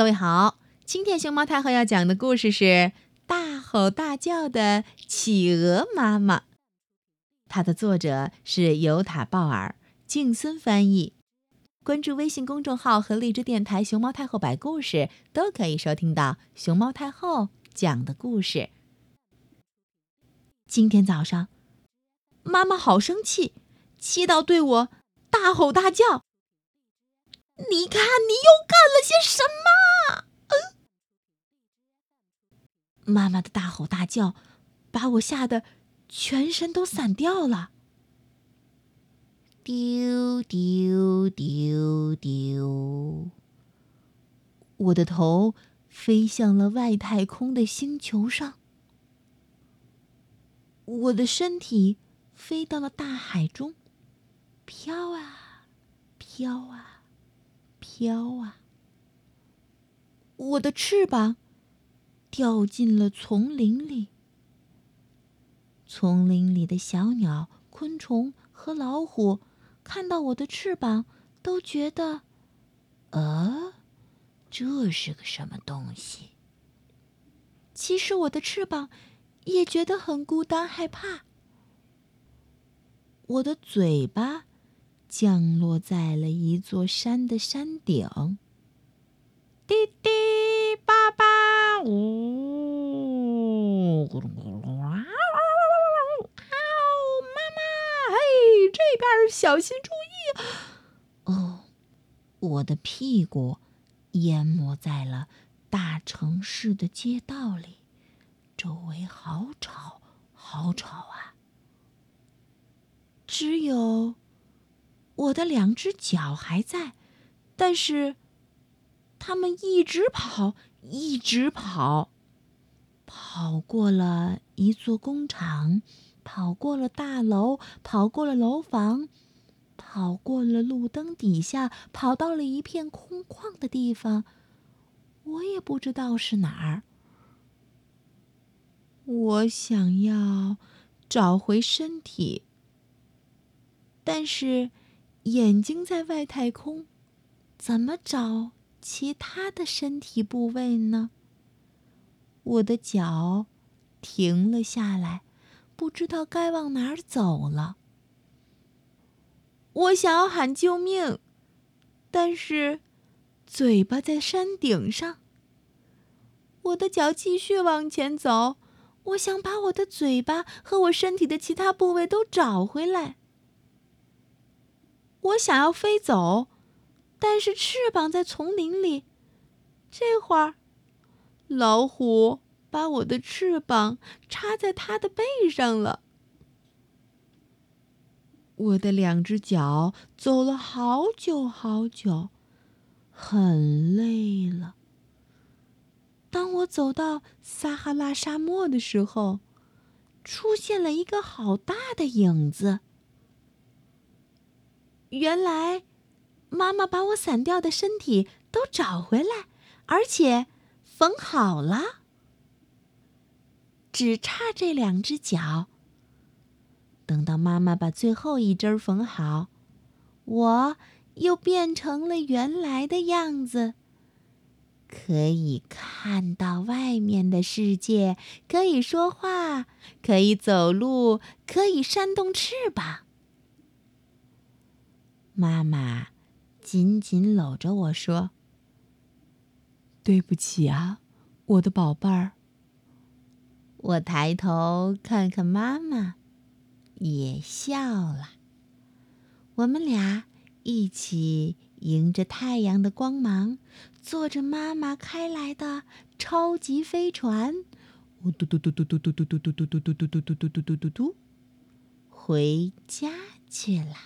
各位好，今天熊猫太后要讲的故事是《大吼大叫的企鹅妈妈》，它的作者是尤塔·鲍尔，静孙翻译。关注微信公众号和荔枝电台“熊猫太后”摆故事，都可以收听到熊猫太后讲的故事。今天早上，妈妈好生气，气到对我大吼大叫。你看，你又干了些什么？妈妈的大吼大叫，把我吓得全身都散掉了。丢丢丢丢，我的头飞向了外太空的星球上，我的身体飞到了大海中，飘啊飘啊。飘啊！我的翅膀掉进了丛林里。丛林里的小鸟、昆虫和老虎看到我的翅膀，都觉得，呃，这是个什么东西？其实我的翅膀也觉得很孤单、害怕。我的嘴巴。降落在了一座山的山顶。滴小心注意！哦，我的屁股淹没在了大城市的街道里，周围好吵，好吵啊！只有。我的两只脚还在，但是，它们一直跑，一直跑，跑过了一座工厂，跑过了大楼，跑过了楼房，跑过了路灯底下，跑到了一片空旷的地方，我也不知道是哪儿。我想要找回身体，但是。眼睛在外太空，怎么找其他的身体部位呢？我的脚停了下来，不知道该往哪儿走了。我想要喊救命，但是嘴巴在山顶上。我的脚继续往前走，我想把我的嘴巴和我身体的其他部位都找回来。我想要飞走，但是翅膀在丛林里。这会儿，老虎把我的翅膀插在它的背上了。我的两只脚走了好久好久，很累了。当我走到撒哈拉沙漠的时候，出现了一个好大的影子。原来，妈妈把我散掉的身体都找回来，而且缝好了，只差这两只脚。等到妈妈把最后一针缝好，我又变成了原来的样子，可以看到外面的世界，可以说话，可以走路，可以扇动翅膀。妈妈紧紧搂着我说：“对不起啊，我的宝贝儿。”我抬头看看妈妈，也笑了。我们俩一起迎着太阳的光芒，坐着妈妈开来的超级飞船，嘟嘟嘟嘟嘟嘟嘟嘟嘟嘟嘟嘟嘟嘟嘟嘟嘟嘟，回家去了。